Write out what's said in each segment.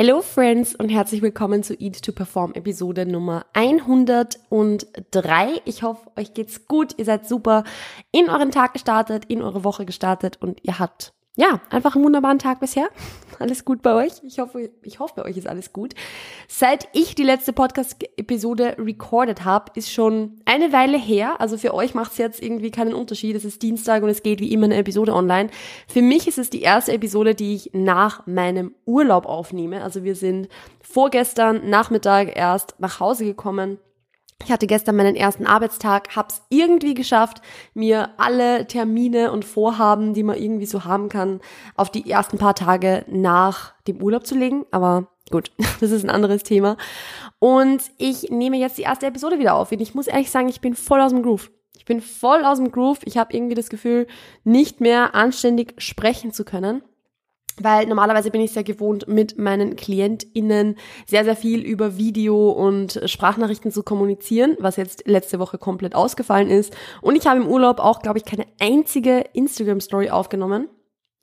Hello Friends und herzlich willkommen zu Eat to Perform Episode Nummer 103. Ich hoffe, euch geht's gut, ihr seid super in euren Tag gestartet, in eure Woche gestartet und ihr habt ja, einfach einen wunderbaren Tag bisher. Alles gut bei euch? Ich hoffe, ich hoffe, bei euch ist alles gut. Seit ich die letzte Podcast-Episode recorded habe, ist schon eine Weile her. Also für euch macht es jetzt irgendwie keinen Unterschied. Es ist Dienstag und es geht wie immer eine Episode online. Für mich ist es die erste Episode, die ich nach meinem Urlaub aufnehme. Also wir sind vorgestern Nachmittag erst nach Hause gekommen ich hatte gestern meinen ersten Arbeitstag, hab's irgendwie geschafft, mir alle Termine und Vorhaben, die man irgendwie so haben kann, auf die ersten paar Tage nach dem Urlaub zu legen. Aber gut, das ist ein anderes Thema. Und ich nehme jetzt die erste Episode wieder auf. Und ich muss ehrlich sagen, ich bin voll aus dem Groove. Ich bin voll aus dem Groove. Ich habe irgendwie das Gefühl, nicht mehr anständig sprechen zu können weil normalerweise bin ich sehr gewohnt, mit meinen KlientInnen sehr, sehr viel über Video und Sprachnachrichten zu kommunizieren, was jetzt letzte Woche komplett ausgefallen ist. Und ich habe im Urlaub auch, glaube ich, keine einzige Instagram-Story aufgenommen.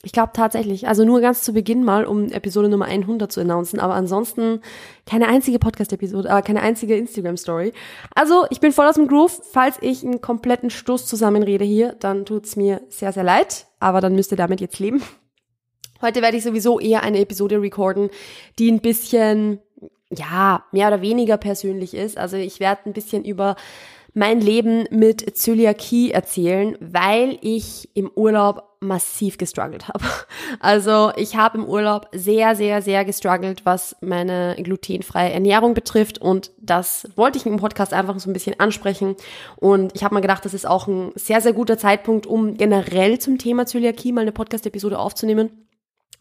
Ich glaube tatsächlich, also nur ganz zu Beginn mal, um Episode Nummer 100 zu announcen, aber ansonsten keine einzige Podcast-Episode, aber keine einzige Instagram-Story. Also ich bin voll aus dem Groove. Falls ich einen kompletten Stoß zusammenrede hier, dann tut's mir sehr, sehr leid, aber dann müsst ihr damit jetzt leben. Heute werde ich sowieso eher eine Episode recorden, die ein bisschen, ja, mehr oder weniger persönlich ist. Also ich werde ein bisschen über mein Leben mit Zöliakie erzählen, weil ich im Urlaub massiv gestruggelt habe. Also ich habe im Urlaub sehr, sehr, sehr gestruggelt, was meine glutenfreie Ernährung betrifft und das wollte ich im Podcast einfach so ein bisschen ansprechen und ich habe mir gedacht, das ist auch ein sehr, sehr guter Zeitpunkt, um generell zum Thema Zöliakie mal eine Podcast-Episode aufzunehmen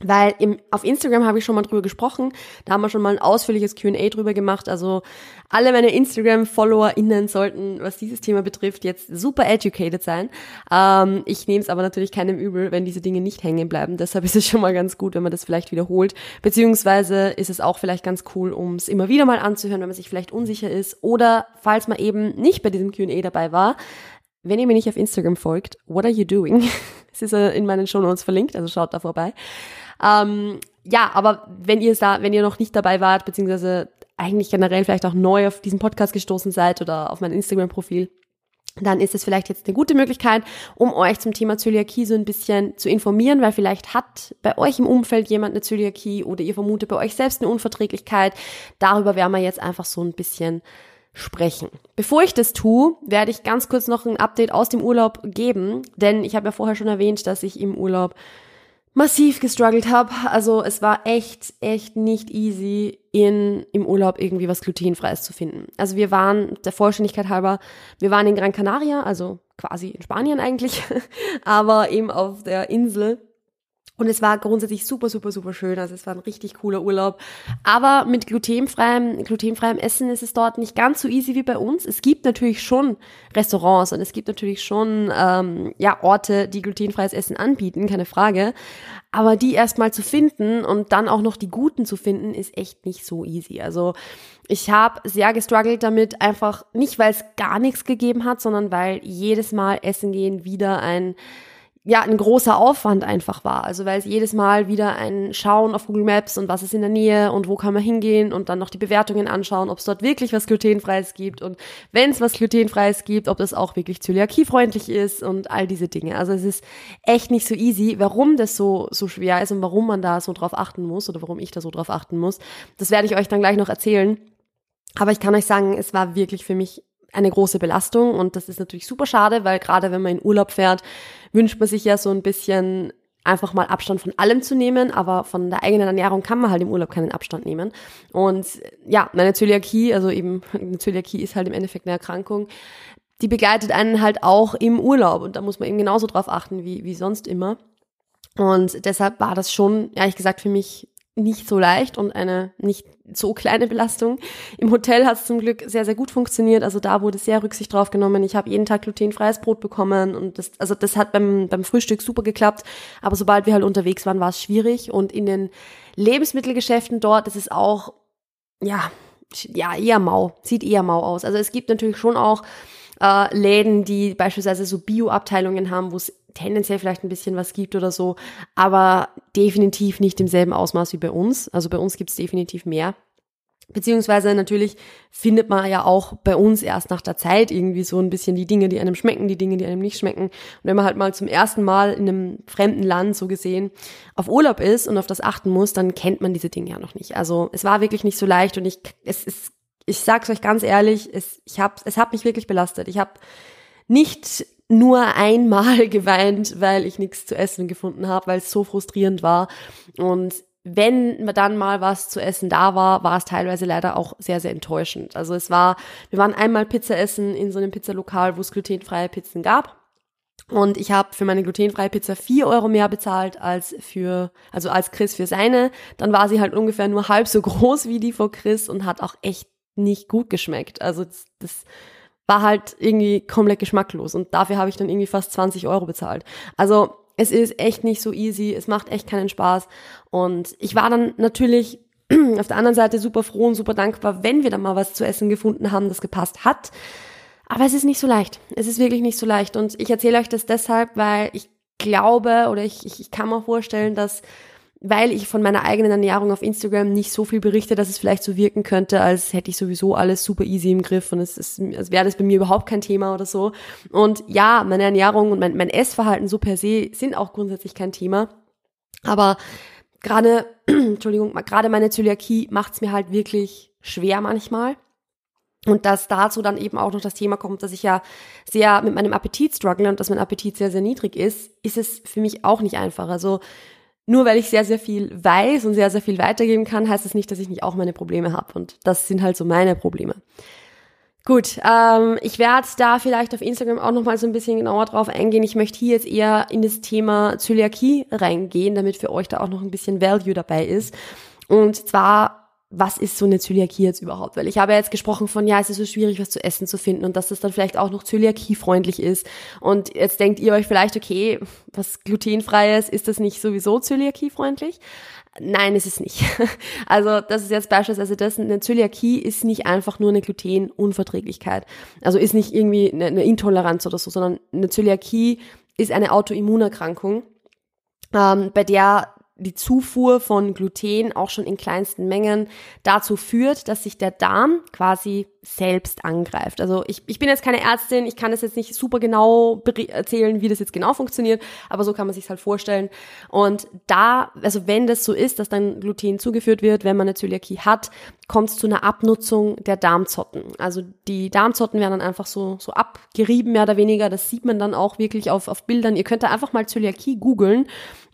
weil im, auf Instagram habe ich schon mal drüber gesprochen, da haben wir schon mal ein ausführliches Q&A drüber gemacht, also alle meine Instagram-FollowerInnen sollten, was dieses Thema betrifft, jetzt super educated sein. Ähm, ich nehme es aber natürlich keinem übel, wenn diese Dinge nicht hängen bleiben, deshalb ist es schon mal ganz gut, wenn man das vielleicht wiederholt, beziehungsweise ist es auch vielleicht ganz cool, um es immer wieder mal anzuhören, wenn man sich vielleicht unsicher ist oder falls man eben nicht bei diesem Q&A dabei war, wenn ihr mir nicht auf Instagram folgt, what are you doing? Es ist in meinen Show Notes verlinkt, also schaut da vorbei. Ähm, ja, aber wenn ihr wenn ihr noch nicht dabei wart, beziehungsweise eigentlich generell vielleicht auch neu auf diesen Podcast gestoßen seid oder auf mein Instagram-Profil, dann ist es vielleicht jetzt eine gute Möglichkeit, um euch zum Thema Zöliakie so ein bisschen zu informieren, weil vielleicht hat bei euch im Umfeld jemand eine Zöliakie oder ihr vermutet bei euch selbst eine Unverträglichkeit. Darüber werden wir jetzt einfach so ein bisschen sprechen. Bevor ich das tue, werde ich ganz kurz noch ein Update aus dem Urlaub geben, denn ich habe ja vorher schon erwähnt, dass ich im Urlaub massiv gestruggelt habe. Also es war echt, echt nicht easy, in, im Urlaub irgendwie was glutenfreies zu finden. Also wir waren, der Vollständigkeit halber, wir waren in Gran Canaria, also quasi in Spanien eigentlich, aber eben auf der Insel und es war grundsätzlich super, super, super schön. Also es war ein richtig cooler Urlaub. Aber mit glutenfreiem, glutenfreiem Essen ist es dort nicht ganz so easy wie bei uns. Es gibt natürlich schon Restaurants und es gibt natürlich schon ähm, ja, Orte, die glutenfreies Essen anbieten, keine Frage. Aber die erstmal zu finden und dann auch noch die guten zu finden, ist echt nicht so easy. Also ich habe sehr gestruggelt damit, einfach nicht, weil es gar nichts gegeben hat, sondern weil jedes Mal Essen gehen wieder ein ja ein großer Aufwand einfach war. Also weil es jedes Mal wieder ein Schauen auf Google Maps und was ist in der Nähe und wo kann man hingehen und dann noch die Bewertungen anschauen, ob es dort wirklich was glutenfreies gibt und wenn es was glutenfreies gibt, ob das auch wirklich zöliakiefreundlich ist und all diese Dinge. Also es ist echt nicht so easy, warum das so so schwer ist und warum man da so drauf achten muss oder warum ich da so drauf achten muss. Das werde ich euch dann gleich noch erzählen. Aber ich kann euch sagen, es war wirklich für mich eine große Belastung und das ist natürlich super schade, weil gerade wenn man in Urlaub fährt, wünscht man sich ja so ein bisschen einfach mal Abstand von allem zu nehmen, aber von der eigenen Ernährung kann man halt im Urlaub keinen Abstand nehmen. Und ja, meine Zöliakie, also eben eine Zöliakie ist halt im Endeffekt eine Erkrankung, die begleitet einen halt auch im Urlaub und da muss man eben genauso drauf achten wie, wie sonst immer. Und deshalb war das schon, ehrlich gesagt, für mich nicht so leicht und eine nicht so kleine Belastung. Im Hotel hat es zum Glück sehr, sehr gut funktioniert. Also da wurde sehr Rücksicht drauf genommen. Ich habe jeden Tag glutenfreies Brot bekommen und das, also das hat beim, beim Frühstück super geklappt. Aber sobald wir halt unterwegs waren, war es schwierig. Und in den Lebensmittelgeschäften dort, das ist auch, ja, ja, eher mau, sieht eher mau aus. Also es gibt natürlich schon auch äh, Läden, die beispielsweise so Bio-Abteilungen haben, wo es tendenziell vielleicht ein bisschen was gibt oder so, aber definitiv nicht im selben Ausmaß wie bei uns. Also bei uns gibt es definitiv mehr. Beziehungsweise natürlich findet man ja auch bei uns erst nach der Zeit irgendwie so ein bisschen die Dinge, die einem schmecken, die Dinge, die einem nicht schmecken. Und wenn man halt mal zum ersten Mal in einem fremden Land so gesehen auf Urlaub ist und auf das achten muss, dann kennt man diese Dinge ja noch nicht. Also es war wirklich nicht so leicht und ich, es ist, ich sag's euch ganz ehrlich, es, ich hab, es hat mich wirklich belastet. Ich habe nicht nur einmal geweint, weil ich nichts zu essen gefunden habe, weil es so frustrierend war. Und wenn dann mal was zu essen da war, war es teilweise leider auch sehr, sehr enttäuschend. Also es war, wir waren einmal Pizza essen in so einem Pizzalokal, wo es glutenfreie Pizzen gab. Und ich habe für meine glutenfreie Pizza vier Euro mehr bezahlt als für, also als Chris für seine. Dann war sie halt ungefähr nur halb so groß wie die von Chris und hat auch echt nicht gut geschmeckt. Also das, das war halt irgendwie komplett geschmacklos. Und dafür habe ich dann irgendwie fast 20 Euro bezahlt. Also es ist echt nicht so easy, es macht echt keinen Spaß. Und ich war dann natürlich auf der anderen Seite super froh und super dankbar, wenn wir dann mal was zu essen gefunden haben, das gepasst hat. Aber es ist nicht so leicht. Es ist wirklich nicht so leicht. Und ich erzähle euch das deshalb, weil ich glaube oder ich, ich, ich kann mir vorstellen, dass weil ich von meiner eigenen Ernährung auf Instagram nicht so viel berichte, dass es vielleicht so wirken könnte, als hätte ich sowieso alles super easy im Griff und es, ist, als wäre das bei mir überhaupt kein Thema oder so. Und ja, meine Ernährung und mein, mein Essverhalten so per se sind auch grundsätzlich kein Thema. Aber gerade, Entschuldigung, gerade meine Zöliakie macht es mir halt wirklich schwer manchmal. Und dass dazu dann eben auch noch das Thema kommt, dass ich ja sehr mit meinem Appetit struggle und dass mein Appetit sehr, sehr niedrig ist, ist es für mich auch nicht einfach. Also nur weil ich sehr, sehr viel weiß und sehr, sehr viel weitergeben kann, heißt das nicht, dass ich nicht auch meine Probleme habe. Und das sind halt so meine Probleme. Gut, ähm, ich werde da vielleicht auf Instagram auch nochmal so ein bisschen genauer drauf eingehen. Ich möchte hier jetzt eher in das Thema Zöliakie reingehen, damit für euch da auch noch ein bisschen Value dabei ist. Und zwar was ist so eine Zöliakie jetzt überhaupt? Weil ich habe ja jetzt gesprochen von, ja, es ist so schwierig, was zu essen zu finden und dass das dann vielleicht auch noch zöliakiefreundlich ist. Und jetzt denkt ihr euch vielleicht, okay, was glutenfreies, ist das nicht sowieso zöliakiefreundlich? Nein, ist es nicht. Also das ist jetzt beispielsweise das, eine Zöliakie ist nicht einfach nur eine Glutenunverträglichkeit. Also ist nicht irgendwie eine, eine Intoleranz oder so, sondern eine Zöliakie ist eine Autoimmunerkrankung, ähm, bei der die Zufuhr von Gluten auch schon in kleinsten Mengen dazu führt, dass sich der Darm quasi selbst angreift. Also ich, ich bin jetzt keine Ärztin, ich kann es jetzt nicht super genau erzählen, wie das jetzt genau funktioniert, aber so kann man sich halt vorstellen. Und da, also wenn das so ist, dass dann Gluten zugeführt wird, wenn man eine Zöliakie hat, kommt es zu einer Abnutzung der Darmzotten. Also die Darmzotten werden dann einfach so, so abgerieben, mehr oder weniger. Das sieht man dann auch wirklich auf, auf Bildern. Ihr könnt da einfach mal Zöliakie googeln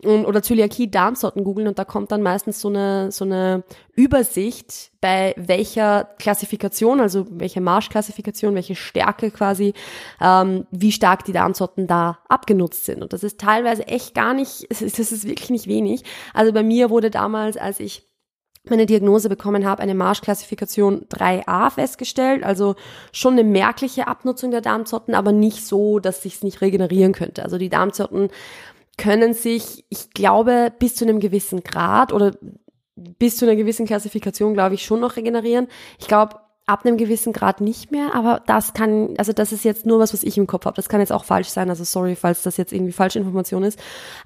oder Zöliakie-Darmzotten googeln und da kommt dann meistens so eine, so eine Übersicht, bei welcher Klassifikation, also welche Marschklassifikation, welche Stärke quasi, ähm, wie stark die Darmzotten da abgenutzt sind. Und das ist teilweise echt gar nicht, das ist wirklich nicht wenig. Also bei mir wurde damals, als ich meine Diagnose bekommen habe, eine Marschklassifikation 3a festgestellt, also schon eine merkliche Abnutzung der Darmzotten, aber nicht so, dass sich es nicht regenerieren könnte. Also die Darmzotten können sich, ich glaube, bis zu einem gewissen Grad oder bis zu einer gewissen Klassifikation, glaube ich, schon noch regenerieren. Ich glaube, ab einem gewissen Grad nicht mehr, aber das kann, also das ist jetzt nur was, was ich im Kopf habe. Das kann jetzt auch falsch sein, also sorry, falls das jetzt irgendwie falsche Information ist.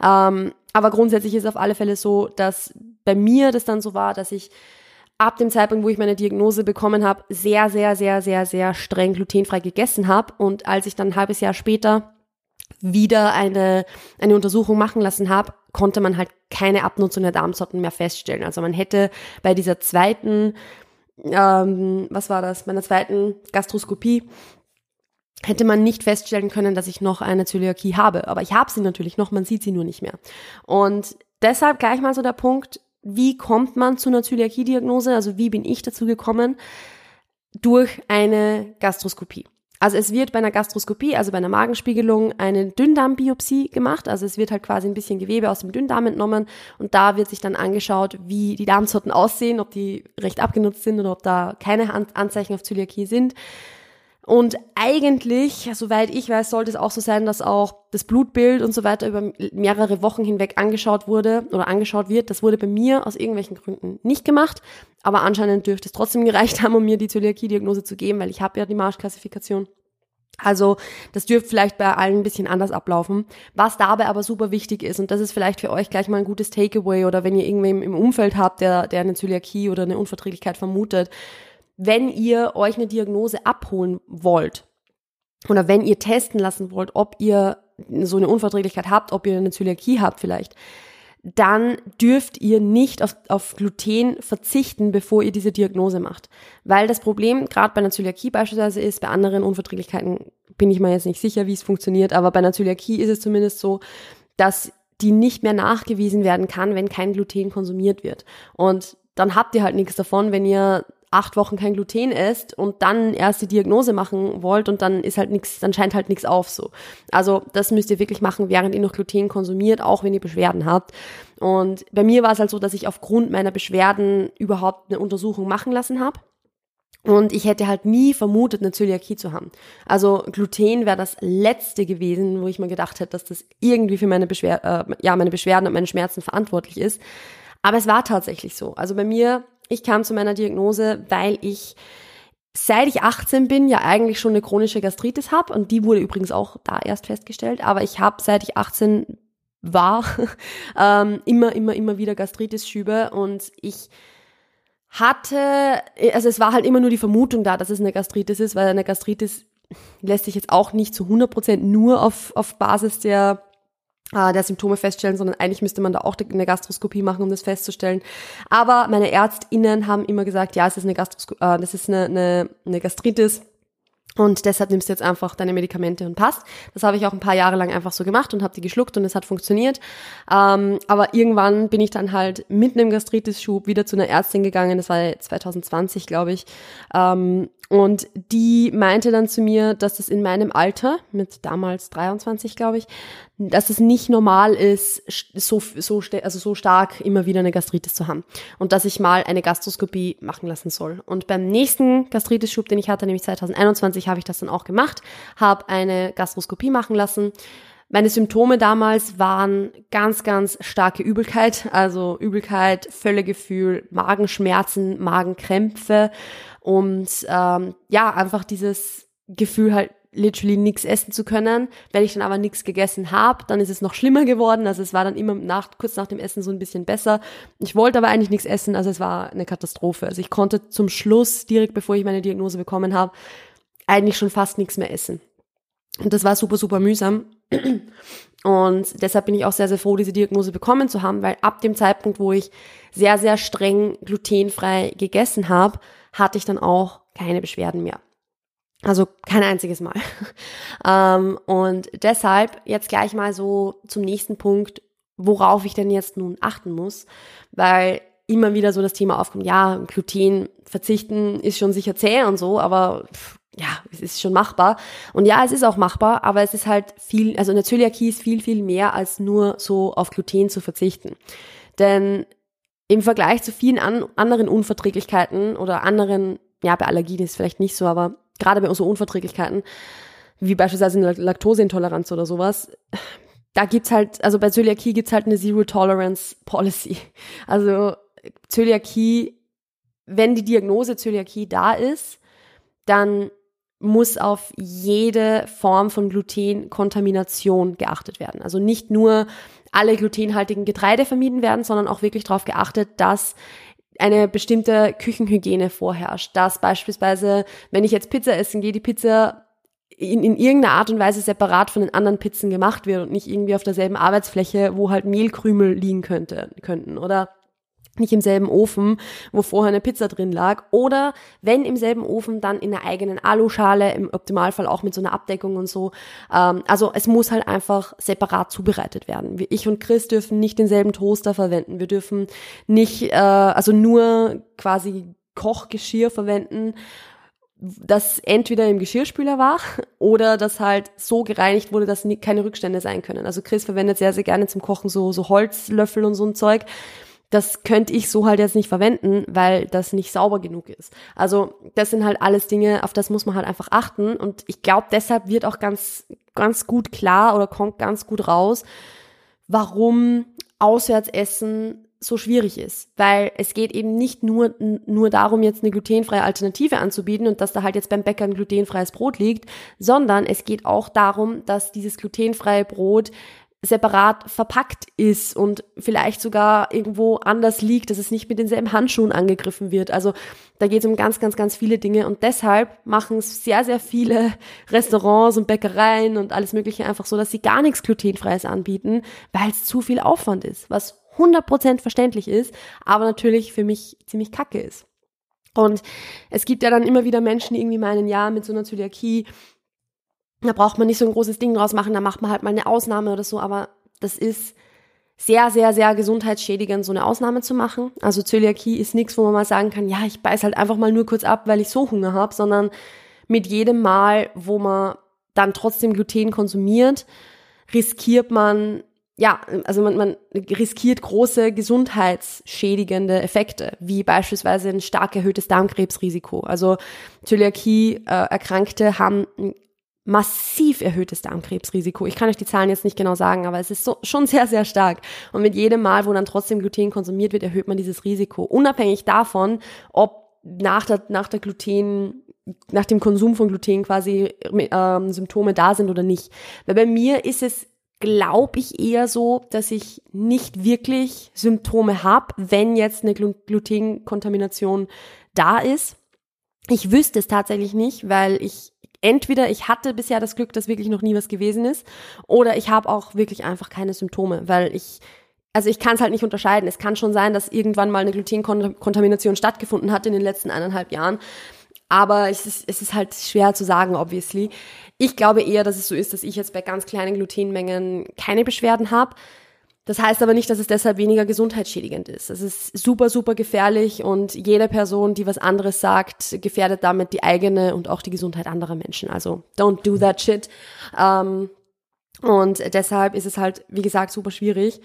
Ähm, aber grundsätzlich ist auf alle Fälle so, dass bei mir das dann so war, dass ich ab dem Zeitpunkt, wo ich meine Diagnose bekommen habe, sehr, sehr, sehr, sehr, sehr streng glutenfrei gegessen habe. Und als ich dann ein halbes Jahr später wieder eine, eine Untersuchung machen lassen habe, konnte man halt keine Abnutzung der Darmzotten mehr feststellen. Also man hätte bei dieser zweiten, ähm, was war das, meiner zweiten Gastroskopie, hätte man nicht feststellen können, dass ich noch eine Zöliakie habe. Aber ich habe sie natürlich noch, man sieht sie nur nicht mehr. Und deshalb gleich mal so der Punkt, wie kommt man zu einer Zöliakie-Diagnose? Also wie bin ich dazu gekommen? Durch eine Gastroskopie. Also es wird bei einer Gastroskopie, also bei einer Magenspiegelung, eine Dünndarmbiopsie gemacht. Also es wird halt quasi ein bisschen Gewebe aus dem Dünndarm entnommen und da wird sich dann angeschaut, wie die Darmzotten aussehen, ob die recht abgenutzt sind oder ob da keine Anzeichen auf Zöliakie sind. Und eigentlich, soweit ich weiß, sollte es auch so sein, dass auch das Blutbild und so weiter über mehrere Wochen hinweg angeschaut wurde oder angeschaut wird. Das wurde bei mir aus irgendwelchen Gründen nicht gemacht, aber anscheinend dürfte es trotzdem gereicht haben, um mir die Zöliakie-Diagnose zu geben, weil ich habe ja die Marschklassifikation. Also das dürfte vielleicht bei allen ein bisschen anders ablaufen. Was dabei aber super wichtig ist, und das ist vielleicht für euch gleich mal ein gutes Takeaway oder wenn ihr irgendwem im Umfeld habt, der, der eine Zöliakie oder eine Unverträglichkeit vermutet, wenn ihr euch eine Diagnose abholen wollt oder wenn ihr testen lassen wollt, ob ihr so eine Unverträglichkeit habt, ob ihr eine Zöliakie habt vielleicht, dann dürft ihr nicht auf, auf Gluten verzichten, bevor ihr diese Diagnose macht. Weil das Problem gerade bei einer Zöliakie beispielsweise ist, bei anderen Unverträglichkeiten bin ich mir jetzt nicht sicher, wie es funktioniert, aber bei einer Zöliakie ist es zumindest so, dass die nicht mehr nachgewiesen werden kann, wenn kein Gluten konsumiert wird. Und dann habt ihr halt nichts davon, wenn ihr acht Wochen kein Gluten esst und dann erst die Diagnose machen wollt und dann ist halt nichts, dann scheint halt nichts auf so. Also das müsst ihr wirklich machen, während ihr noch Gluten konsumiert, auch wenn ihr Beschwerden habt. Und bei mir war es halt so, dass ich aufgrund meiner Beschwerden überhaupt eine Untersuchung machen lassen habe. Und ich hätte halt nie vermutet, eine Zöliakie zu haben. Also Gluten wäre das letzte gewesen, wo ich mir gedacht hätte, dass das irgendwie für meine, Beschwer äh, ja, meine Beschwerden und meine Schmerzen verantwortlich ist. Aber es war tatsächlich so. Also bei mir ich kam zu meiner Diagnose, weil ich seit ich 18 bin ja eigentlich schon eine chronische Gastritis habe und die wurde übrigens auch da erst festgestellt, aber ich habe seit ich 18 war ähm, immer, immer, immer wieder Gastritis-Schübe. Und ich hatte, also es war halt immer nur die Vermutung da, dass es eine Gastritis ist, weil eine Gastritis lässt sich jetzt auch nicht zu 100% nur auf, auf Basis der äh, der Symptome feststellen, sondern eigentlich müsste man da auch eine Gastroskopie machen, um das festzustellen. Aber meine ÄrztInnen haben immer gesagt, ja, es ist eine Gastroskopie, äh, das ist eine, eine, eine Gastritis. Und deshalb nimmst du jetzt einfach deine Medikamente und passt. Das habe ich auch ein paar Jahre lang einfach so gemacht und habe die geschluckt und es hat funktioniert. Ähm, aber irgendwann bin ich dann halt mit einem Gastritis-Schub wieder zu einer Ärztin gegangen. Das war 2020, glaube ich. Ähm, und die meinte dann zu mir, dass es in meinem Alter, mit damals 23, glaube ich, dass es nicht normal ist, so, so, also so stark immer wieder eine Gastritis zu haben. Und dass ich mal eine Gastroskopie machen lassen soll. Und beim nächsten Gastritis-Schub, den ich hatte, nämlich 2021, habe ich das dann auch gemacht, habe eine Gastroskopie machen lassen. Meine Symptome damals waren ganz, ganz starke Übelkeit, also Übelkeit, Völlegefühl, Magenschmerzen, Magenkrämpfe und ähm, ja, einfach dieses Gefühl halt literally nichts essen zu können. Wenn ich dann aber nichts gegessen habe, dann ist es noch schlimmer geworden. Also es war dann immer nach, kurz nach dem Essen so ein bisschen besser. Ich wollte aber eigentlich nichts essen, also es war eine Katastrophe. Also ich konnte zum Schluss, direkt bevor ich meine Diagnose bekommen habe, eigentlich schon fast nichts mehr essen. Und das war super, super mühsam. Und deshalb bin ich auch sehr, sehr froh, diese Diagnose bekommen zu haben, weil ab dem Zeitpunkt, wo ich sehr, sehr streng glutenfrei gegessen habe, hatte ich dann auch keine Beschwerden mehr. Also kein einziges Mal. ähm, und deshalb jetzt gleich mal so zum nächsten Punkt, worauf ich denn jetzt nun achten muss, weil immer wieder so das Thema aufkommt, ja, Gluten verzichten ist schon sicher zäh und so, aber ja, es ist schon machbar. Und ja, es ist auch machbar, aber es ist halt viel, also eine Zöliakie ist viel, viel mehr als nur so auf Gluten zu verzichten. Denn im Vergleich zu vielen an, anderen Unverträglichkeiten oder anderen, ja, bei Allergien ist es vielleicht nicht so, aber gerade bei unseren Unverträglichkeiten, wie beispielsweise eine Laktoseintoleranz oder sowas, da gibt's halt, also bei Zöliakie gibt's halt eine Zero Tolerance Policy. Also Zöliakie, wenn die Diagnose Zöliakie da ist, dann muss auf jede Form von Glutenkontamination geachtet werden. Also nicht nur alle glutenhaltigen Getreide vermieden werden, sondern auch wirklich darauf geachtet, dass eine bestimmte Küchenhygiene vorherrscht. Dass beispielsweise, wenn ich jetzt Pizza essen gehe, die Pizza in, in irgendeiner Art und Weise separat von den anderen Pizzen gemacht wird und nicht irgendwie auf derselben Arbeitsfläche, wo halt Mehlkrümel liegen könnte, könnten. Oder nicht im selben Ofen, wo vorher eine Pizza drin lag. Oder wenn im selben Ofen, dann in einer eigenen Aluschale, im Optimalfall auch mit so einer Abdeckung und so. Ähm, also es muss halt einfach separat zubereitet werden. Ich und Chris dürfen nicht denselben Toaster verwenden. Wir dürfen nicht, äh, also nur quasi Kochgeschirr verwenden das entweder im Geschirrspüler war oder das halt so gereinigt wurde, dass keine Rückstände sein können. Also Chris verwendet sehr, sehr gerne zum Kochen so, so Holzlöffel und so ein Zeug das könnte ich so halt jetzt nicht verwenden, weil das nicht sauber genug ist. Also das sind halt alles Dinge, auf das muss man halt einfach achten. Und ich glaube, deshalb wird auch ganz, ganz gut klar oder kommt ganz gut raus, warum Auswärtsessen so schwierig ist, weil es geht eben nicht nur, nur darum, jetzt eine glutenfreie Alternative anzubieten und dass da halt jetzt beim Bäcker ein glutenfreies Brot liegt, sondern es geht auch darum, dass dieses glutenfreie Brot separat verpackt ist und vielleicht sogar irgendwo anders liegt, dass es nicht mit denselben Handschuhen angegriffen wird. Also da geht es um ganz, ganz, ganz viele Dinge und deshalb machen es sehr, sehr viele Restaurants und Bäckereien und alles Mögliche einfach so, dass sie gar nichts glutenfreies anbieten, weil es zu viel Aufwand ist, was 100% verständlich ist, aber natürlich für mich ziemlich kacke ist. Und es gibt ja dann immer wieder Menschen, die irgendwie meinen, ja, mit so einer Zöliakie da braucht man nicht so ein großes Ding draus machen, da macht man halt mal eine Ausnahme oder so, aber das ist sehr, sehr, sehr gesundheitsschädigend, so eine Ausnahme zu machen. Also Zöliakie ist nichts, wo man mal sagen kann, ja, ich beiß halt einfach mal nur kurz ab, weil ich so Hunger habe, sondern mit jedem Mal, wo man dann trotzdem Gluten konsumiert, riskiert man, ja, also man, man riskiert große gesundheitsschädigende Effekte, wie beispielsweise ein stark erhöhtes Darmkrebsrisiko. Also Zöliakie-Erkrankte haben ein massiv erhöhtes Darmkrebsrisiko. Ich kann euch die Zahlen jetzt nicht genau sagen, aber es ist so, schon sehr, sehr stark. Und mit jedem Mal, wo dann trotzdem Gluten konsumiert wird, erhöht man dieses Risiko. Unabhängig davon, ob nach der, nach der Gluten, nach dem Konsum von Gluten quasi ähm, Symptome da sind oder nicht. Weil bei mir ist es glaube ich eher so, dass ich nicht wirklich Symptome habe, wenn jetzt eine Glutenkontamination da ist. Ich wüsste es tatsächlich nicht, weil ich entweder ich hatte bisher das Glück, dass wirklich noch nie was gewesen ist, oder ich habe auch wirklich einfach keine Symptome, weil ich also ich kann es halt nicht unterscheiden. Es kann schon sein, dass irgendwann mal eine Glutenkontamination stattgefunden hat in den letzten eineinhalb Jahren. Aber es ist, es ist halt schwer zu sagen, obviously. Ich glaube eher, dass es so ist, dass ich jetzt bei ganz kleinen Glutenmengen keine Beschwerden habe. Das heißt aber nicht, dass es deshalb weniger gesundheitsschädigend ist. Es ist super, super gefährlich und jede Person, die was anderes sagt, gefährdet damit die eigene und auch die Gesundheit anderer Menschen. Also don't do that shit. Ähm, und deshalb ist es halt, wie gesagt, super schwierig,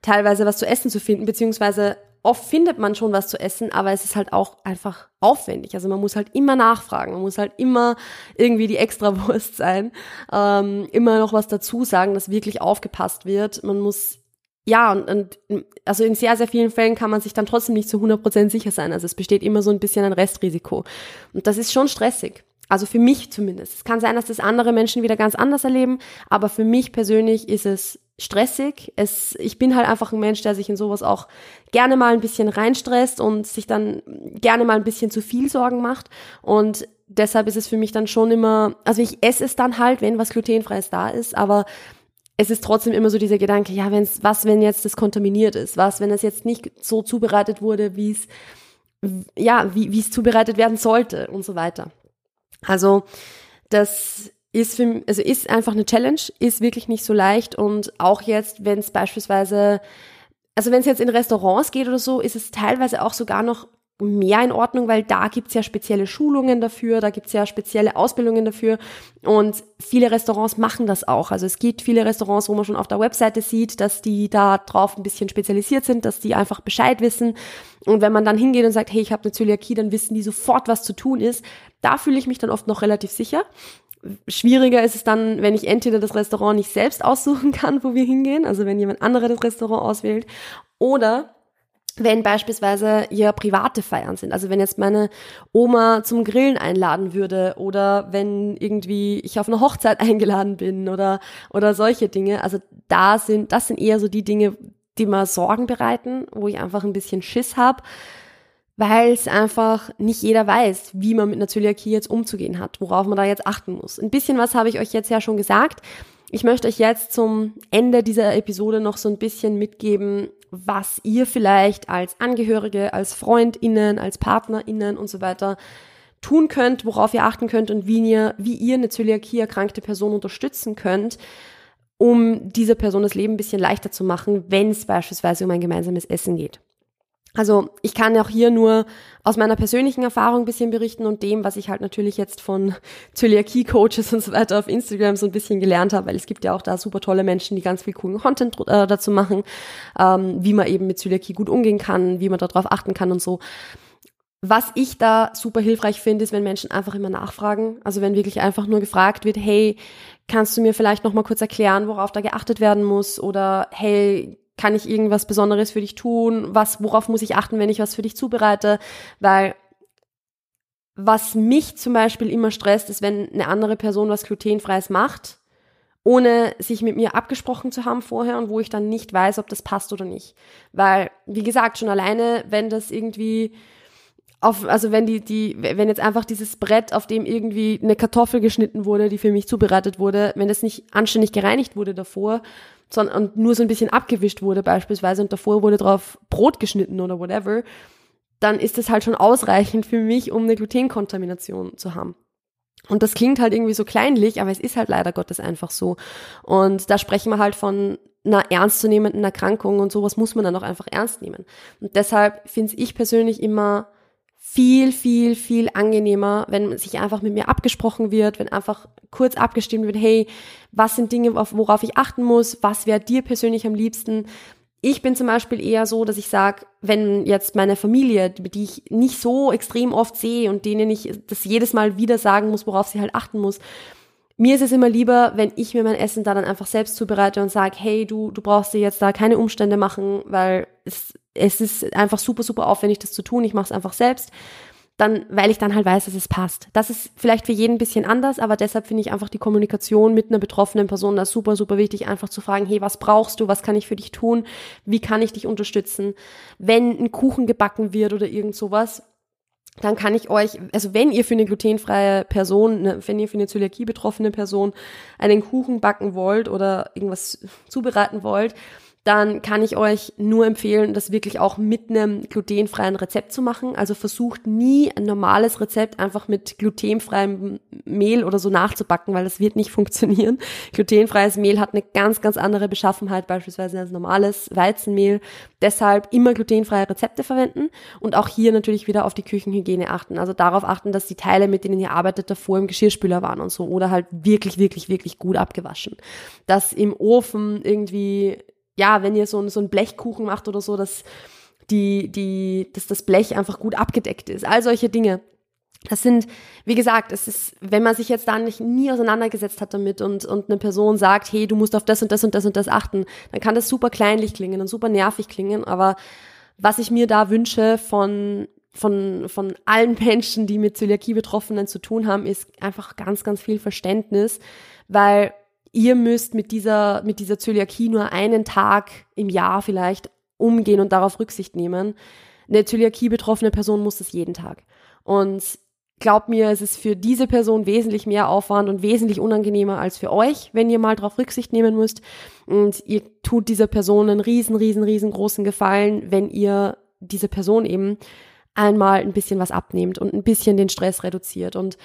teilweise was zu essen zu finden, beziehungsweise oft findet man schon was zu essen, aber es ist halt auch einfach aufwendig. Also man muss halt immer nachfragen, man muss halt immer irgendwie die Extrawurst sein, ähm, immer noch was dazu sagen, dass wirklich aufgepasst wird. Man muss ja, und, und also in sehr, sehr vielen Fällen kann man sich dann trotzdem nicht zu 100% sicher sein. Also es besteht immer so ein bisschen ein Restrisiko. Und das ist schon stressig. Also für mich zumindest. Es kann sein, dass das andere Menschen wieder ganz anders erleben, aber für mich persönlich ist es stressig. Es, ich bin halt einfach ein Mensch, der sich in sowas auch gerne mal ein bisschen reinstresst und sich dann gerne mal ein bisschen zu viel Sorgen macht. Und deshalb ist es für mich dann schon immer, also ich esse es dann halt, wenn was glutenfreies da ist, aber es ist trotzdem immer so dieser Gedanke, ja, wenn's, was, wenn jetzt das kontaminiert ist? Was, wenn es jetzt nicht so zubereitet wurde, wie es, ja, wie, es zubereitet werden sollte und so weiter. Also, das ist für, also ist einfach eine Challenge, ist wirklich nicht so leicht und auch jetzt, wenn es beispielsweise, also wenn es jetzt in Restaurants geht oder so, ist es teilweise auch sogar noch mehr in Ordnung, weil da gibt's ja spezielle Schulungen dafür, da gibt's ja spezielle Ausbildungen dafür und viele Restaurants machen das auch. Also es gibt viele Restaurants, wo man schon auf der Webseite sieht, dass die da drauf ein bisschen spezialisiert sind, dass die einfach Bescheid wissen und wenn man dann hingeht und sagt, hey, ich habe eine Zöliakie, dann wissen die sofort, was zu tun ist. Da fühle ich mich dann oft noch relativ sicher. Schwieriger ist es dann, wenn ich entweder das Restaurant nicht selbst aussuchen kann, wo wir hingehen, also wenn jemand anderer das Restaurant auswählt, oder wenn beispielsweise hier private Feiern sind. Also wenn jetzt meine Oma zum Grillen einladen würde oder wenn irgendwie ich auf eine Hochzeit eingeladen bin oder, oder solche Dinge. Also da sind, das sind eher so die Dinge, die mir Sorgen bereiten, wo ich einfach ein bisschen Schiss habe, weil es einfach nicht jeder weiß, wie man mit einer Zöliakie jetzt umzugehen hat, worauf man da jetzt achten muss. Ein bisschen was habe ich euch jetzt ja schon gesagt. Ich möchte euch jetzt zum Ende dieser Episode noch so ein bisschen mitgeben, was ihr vielleicht als Angehörige, als Freundinnen, als Partnerinnen und so weiter tun könnt, worauf ihr achten könnt und wie ihr, wie ihr eine Zöliakie erkrankte Person unterstützen könnt, um dieser Person das Leben ein bisschen leichter zu machen, wenn es beispielsweise um ein gemeinsames Essen geht. Also ich kann auch hier nur aus meiner persönlichen Erfahrung ein bisschen berichten und dem, was ich halt natürlich jetzt von Zöliakie-Coaches und so weiter auf Instagram so ein bisschen gelernt habe, weil es gibt ja auch da super tolle Menschen, die ganz viel coolen Content äh, dazu machen, ähm, wie man eben mit Zöliakie gut umgehen kann, wie man darauf achten kann und so. Was ich da super hilfreich finde, ist, wenn Menschen einfach immer nachfragen. Also wenn wirklich einfach nur gefragt wird, hey, kannst du mir vielleicht noch mal kurz erklären, worauf da geachtet werden muss? Oder hey, kann ich irgendwas Besonderes für dich tun? Was, worauf muss ich achten, wenn ich was für dich zubereite? Weil was mich zum Beispiel immer stresst, ist, wenn eine andere Person was glutenfreies macht, ohne sich mit mir abgesprochen zu haben vorher und wo ich dann nicht weiß, ob das passt oder nicht. Weil, wie gesagt, schon alleine, wenn das irgendwie auf, also wenn die, die, wenn jetzt einfach dieses Brett, auf dem irgendwie eine Kartoffel geschnitten wurde, die für mich zubereitet wurde, wenn das nicht anständig gereinigt wurde davor, sondern und nur so ein bisschen abgewischt wurde beispielsweise und davor wurde drauf Brot geschnitten oder whatever, dann ist das halt schon ausreichend für mich, um eine Glutenkontamination zu haben. Und das klingt halt irgendwie so kleinlich, aber es ist halt leider Gottes einfach so. Und da sprechen wir halt von einer ernstzunehmenden Erkrankung und sowas muss man dann auch einfach ernst nehmen. Und deshalb finde ich persönlich immer viel, viel, viel angenehmer, wenn sich einfach mit mir abgesprochen wird, wenn einfach kurz abgestimmt wird, hey, was sind Dinge, worauf ich achten muss, was wäre dir persönlich am liebsten. Ich bin zum Beispiel eher so, dass ich sage, wenn jetzt meine Familie, die ich nicht so extrem oft sehe und denen ich das jedes Mal wieder sagen muss, worauf sie halt achten muss, mir ist es immer lieber, wenn ich mir mein Essen da dann einfach selbst zubereite und sage, hey, du, du brauchst dir jetzt da keine Umstände machen, weil es es ist einfach super, super aufwendig, das zu tun. Ich mache es einfach selbst. Dann, weil ich dann halt weiß, dass es passt. Das ist vielleicht für jeden ein bisschen anders, aber deshalb finde ich einfach die Kommunikation mit einer betroffenen Person da super, super wichtig, einfach zu fragen, hey, was brauchst du? Was kann ich für dich tun? Wie kann ich dich unterstützen? Wenn ein Kuchen gebacken wird oder irgend sowas, dann kann ich euch, also wenn ihr für eine glutenfreie Person, ne, wenn ihr für eine Zöliakie betroffene Person einen Kuchen backen wollt oder irgendwas zubereiten wollt, dann kann ich euch nur empfehlen, das wirklich auch mit einem glutenfreien Rezept zu machen. Also versucht nie ein normales Rezept einfach mit glutenfreiem Mehl oder so nachzubacken, weil das wird nicht funktionieren. Glutenfreies Mehl hat eine ganz, ganz andere Beschaffenheit beispielsweise als normales Weizenmehl. Deshalb immer glutenfreie Rezepte verwenden und auch hier natürlich wieder auf die Küchenhygiene achten. Also darauf achten, dass die Teile, mit denen ihr arbeitet, davor im Geschirrspüler waren und so oder halt wirklich, wirklich, wirklich gut abgewaschen. Dass im Ofen irgendwie ja, wenn ihr so, so einen Blechkuchen macht oder so, dass die, die, dass das Blech einfach gut abgedeckt ist. All solche Dinge. Das sind, wie gesagt, es ist, wenn man sich jetzt da nicht nie auseinandergesetzt hat damit und, und eine Person sagt, hey, du musst auf das und das und das und das achten, dann kann das super kleinlich klingen und super nervig klingen. Aber was ich mir da wünsche von, von, von allen Menschen, die mit Zöliakie-Betroffenen zu tun haben, ist einfach ganz, ganz viel Verständnis, weil ihr müsst mit dieser, mit dieser Zöliakie nur einen Tag im Jahr vielleicht umgehen und darauf Rücksicht nehmen. Eine Zöliakie betroffene Person muss das jeden Tag. Und glaubt mir, es ist für diese Person wesentlich mehr Aufwand und wesentlich unangenehmer als für euch, wenn ihr mal darauf Rücksicht nehmen müsst. Und ihr tut dieser Person einen riesen, riesen, riesengroßen Gefallen, wenn ihr diese Person eben einmal ein bisschen was abnehmt und ein bisschen den Stress reduziert. Und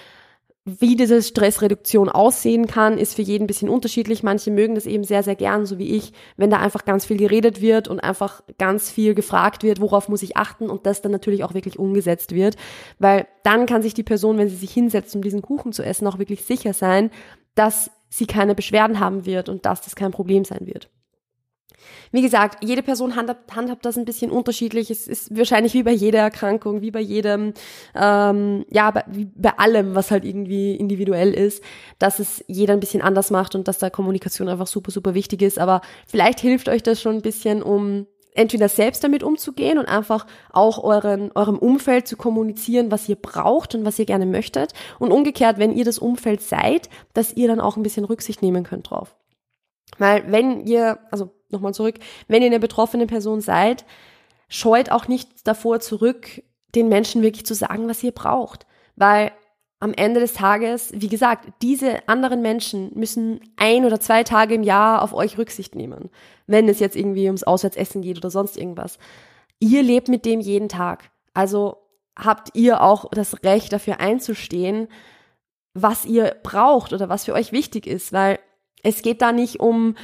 wie diese Stressreduktion aussehen kann, ist für jeden ein bisschen unterschiedlich. Manche mögen das eben sehr, sehr gern, so wie ich, wenn da einfach ganz viel geredet wird und einfach ganz viel gefragt wird, worauf muss ich achten und das dann natürlich auch wirklich umgesetzt wird. Weil dann kann sich die Person, wenn sie sich hinsetzt, um diesen Kuchen zu essen, auch wirklich sicher sein, dass sie keine Beschwerden haben wird und dass das kein Problem sein wird. Wie gesagt, jede Person handhabt, handhabt das ein bisschen unterschiedlich. Es ist wahrscheinlich wie bei jeder Erkrankung, wie bei jedem, ähm, ja, bei, wie bei allem, was halt irgendwie individuell ist, dass es jeder ein bisschen anders macht und dass da Kommunikation einfach super, super wichtig ist. Aber vielleicht hilft euch das schon ein bisschen, um entweder selbst damit umzugehen und einfach auch euren, eurem Umfeld zu kommunizieren, was ihr braucht und was ihr gerne möchtet. Und umgekehrt, wenn ihr das Umfeld seid, dass ihr dann auch ein bisschen Rücksicht nehmen könnt drauf. Weil wenn ihr, also nochmal zurück, wenn ihr eine betroffene Person seid, scheut auch nicht davor zurück, den Menschen wirklich zu sagen, was ihr braucht. Weil am Ende des Tages, wie gesagt, diese anderen Menschen müssen ein oder zwei Tage im Jahr auf euch Rücksicht nehmen, wenn es jetzt irgendwie ums Auswärtsessen geht oder sonst irgendwas. Ihr lebt mit dem jeden Tag. Also habt ihr auch das Recht dafür einzustehen, was ihr braucht oder was für euch wichtig ist, weil es geht da nicht um,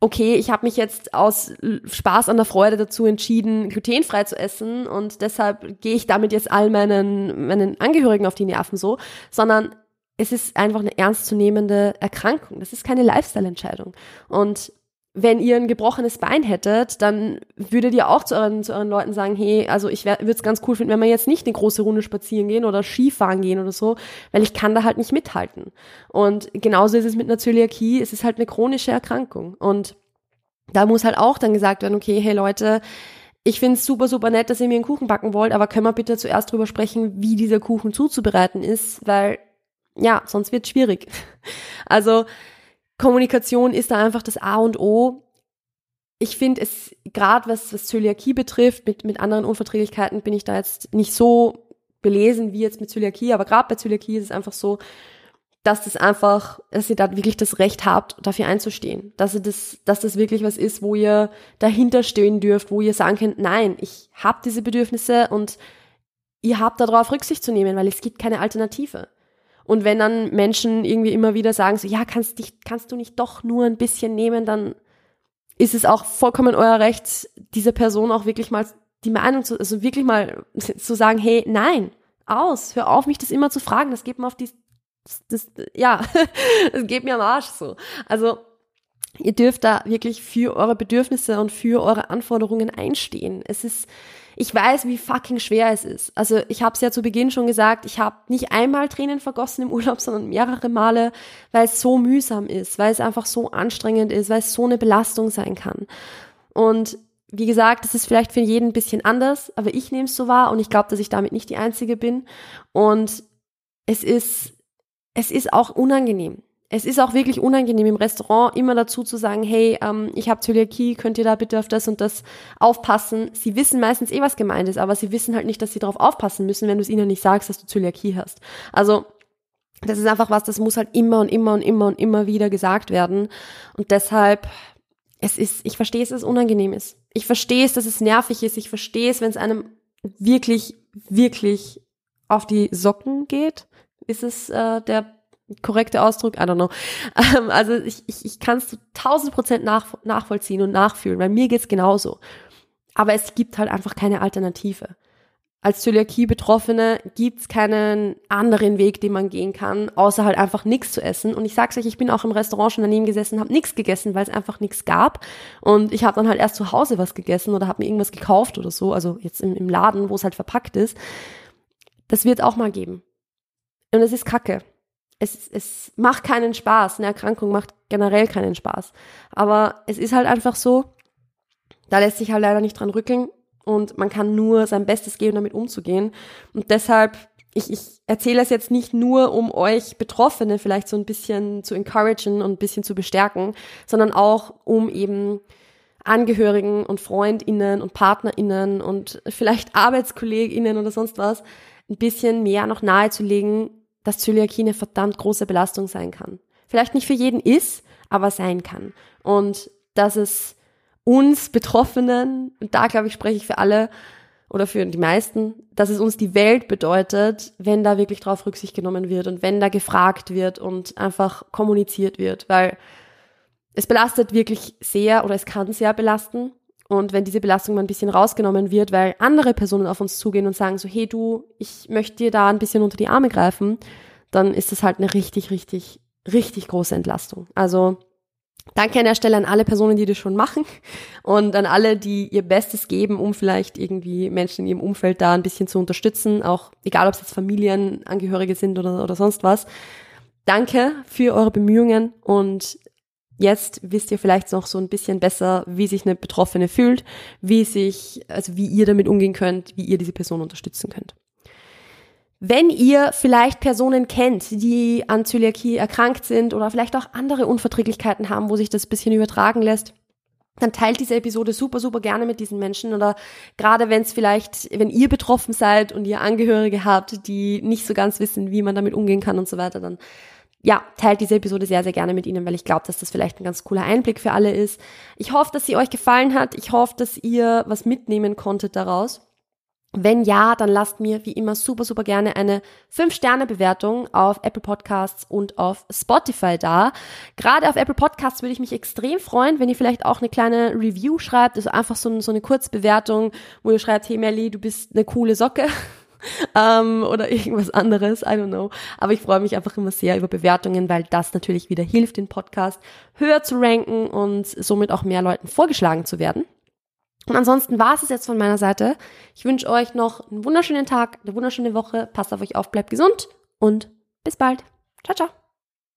okay, ich habe mich jetzt aus Spaß an der Freude dazu entschieden, glutenfrei zu essen und deshalb gehe ich damit jetzt all meinen, meinen Angehörigen auf die Nerven so, sondern es ist einfach eine ernstzunehmende Erkrankung. Das ist keine Lifestyle-Entscheidung. Und wenn ihr ein gebrochenes Bein hättet, dann würdet ihr auch zu euren, zu euren Leuten sagen, hey, also ich würde es ganz cool finden, wenn wir jetzt nicht eine große Runde spazieren gehen oder Skifahren gehen oder so, weil ich kann da halt nicht mithalten. Und genauso ist es mit einer Zöliakie, es ist halt eine chronische Erkrankung. Und da muss halt auch dann gesagt werden, okay, hey Leute, ich finde es super, super nett, dass ihr mir einen Kuchen backen wollt, aber können wir bitte zuerst drüber sprechen, wie dieser Kuchen zuzubereiten ist, weil ja, sonst wird schwierig. Also Kommunikation ist da einfach das A und O. Ich finde es, gerade was, was Zöliakie betrifft, mit, mit anderen Unverträglichkeiten bin ich da jetzt nicht so belesen wie jetzt mit Zöliakie, aber gerade bei Zöliakie ist es einfach so, dass das einfach, dass ihr da wirklich das Recht habt, dafür einzustehen. Dass ihr das, dass das wirklich was ist, wo ihr dahinter stehen dürft, wo ihr sagen könnt, nein, ich habe diese Bedürfnisse und ihr habt darauf Rücksicht zu nehmen, weil es gibt keine Alternative. Und wenn dann Menschen irgendwie immer wieder sagen, so, ja, kannst, dich, kannst du nicht doch nur ein bisschen nehmen, dann ist es auch vollkommen euer Recht, dieser Person auch wirklich mal die Meinung zu, also wirklich mal zu sagen, hey, nein, aus, hör auf, mich das immer zu fragen, das geht mir auf die, das, ja, das geht mir am Arsch so. Also, ihr dürft da wirklich für eure Bedürfnisse und für eure Anforderungen einstehen. Es ist, ich weiß, wie fucking schwer es ist. Also ich habe es ja zu Beginn schon gesagt, ich habe nicht einmal Tränen vergossen im Urlaub, sondern mehrere Male, weil es so mühsam ist, weil es einfach so anstrengend ist, weil es so eine Belastung sein kann. Und wie gesagt, das ist vielleicht für jeden ein bisschen anders, aber ich nehme es so wahr und ich glaube, dass ich damit nicht die Einzige bin. Und es ist, es ist auch unangenehm. Es ist auch wirklich unangenehm im Restaurant immer dazu zu sagen, hey, ähm, ich habe Zöliakie, könnt ihr da bitte auf das und das aufpassen. Sie wissen meistens eh, was gemeint ist, aber sie wissen halt nicht, dass sie darauf aufpassen müssen, wenn du es ihnen nicht sagst, dass du Zöliakie hast. Also das ist einfach was, das muss halt immer und immer und immer und immer wieder gesagt werden. Und deshalb, es ist, ich verstehe es, dass es unangenehm ist. Ich verstehe es, dass es nervig ist. Ich verstehe es, wenn es einem wirklich, wirklich auf die Socken geht. Ist es äh, der korrekte Ausdruck? I don't know. Ähm, also ich, ich, ich kann es zu tausend Prozent nach, nachvollziehen und nachfühlen, weil mir geht's genauso. Aber es gibt halt einfach keine Alternative. Als Zöliakie-Betroffene gibt's keinen anderen Weg, den man gehen kann, außer halt einfach nichts zu essen. Und ich sag's euch, ich bin auch im Restaurant schon daneben gesessen, habe nichts gegessen, weil es einfach nichts gab. Und ich habe dann halt erst zu Hause was gegessen oder habe mir irgendwas gekauft oder so, also jetzt im, im Laden, wo es halt verpackt ist. Das wird auch mal geben. Und es ist Kacke es, es macht keinen Spaß. Eine Erkrankung macht generell keinen Spaß. Aber es ist halt einfach so, da lässt sich halt leider nicht dran rückeln und man kann nur sein Bestes geben, damit umzugehen. Und deshalb, ich, ich erzähle es jetzt nicht nur, um euch Betroffene vielleicht so ein bisschen zu encouragen und ein bisschen zu bestärken, sondern auch, um eben Angehörigen und FreundInnen und PartnerInnen und vielleicht ArbeitskollegInnen oder sonst was ein bisschen mehr noch nahezulegen, dass Zöliakie eine verdammt große Belastung sein kann. Vielleicht nicht für jeden ist, aber sein kann. Und dass es uns Betroffenen, und da glaube ich, spreche ich für alle oder für die meisten, dass es uns die Welt bedeutet, wenn da wirklich drauf Rücksicht genommen wird und wenn da gefragt wird und einfach kommuniziert wird, weil es belastet wirklich sehr oder es kann sehr belasten. Und wenn diese Belastung mal ein bisschen rausgenommen wird, weil andere Personen auf uns zugehen und sagen so, hey du, ich möchte dir da ein bisschen unter die Arme greifen, dann ist das halt eine richtig, richtig, richtig große Entlastung. Also danke an der Stelle an alle Personen, die das schon machen und an alle, die ihr Bestes geben, um vielleicht irgendwie Menschen in ihrem Umfeld da ein bisschen zu unterstützen, auch egal ob es jetzt Familienangehörige sind oder, oder sonst was. Danke für eure Bemühungen und Jetzt wisst ihr vielleicht noch so ein bisschen besser, wie sich eine Betroffene fühlt, wie sich, also wie ihr damit umgehen könnt, wie ihr diese Person unterstützen könnt. Wenn ihr vielleicht Personen kennt, die an Zöliakie erkrankt sind oder vielleicht auch andere Unverträglichkeiten haben, wo sich das bisschen übertragen lässt, dann teilt diese Episode super, super gerne mit diesen Menschen oder gerade wenn es vielleicht, wenn ihr betroffen seid und ihr Angehörige habt, die nicht so ganz wissen, wie man damit umgehen kann und so weiter, dann ja, teilt diese Episode sehr, sehr gerne mit Ihnen, weil ich glaube, dass das vielleicht ein ganz cooler Einblick für alle ist. Ich hoffe, dass sie euch gefallen hat. Ich hoffe, dass ihr was mitnehmen konntet daraus. Wenn ja, dann lasst mir wie immer super, super gerne eine 5-Sterne-Bewertung auf Apple Podcasts und auf Spotify da. Gerade auf Apple Podcasts würde ich mich extrem freuen, wenn ihr vielleicht auch eine kleine Review schreibt, also einfach so, so eine Kurzbewertung, wo ihr schreibt, hey Melly, du bist eine coole Socke ähm, oder irgendwas anderes, I don't know. Aber ich freue mich einfach immer sehr über Bewertungen, weil das natürlich wieder hilft, den Podcast höher zu ranken und somit auch mehr Leuten vorgeschlagen zu werden. Und ansonsten war es es jetzt von meiner Seite. Ich wünsche euch noch einen wunderschönen Tag, eine wunderschöne Woche. Passt auf euch auf, bleibt gesund und bis bald. Ciao, ciao.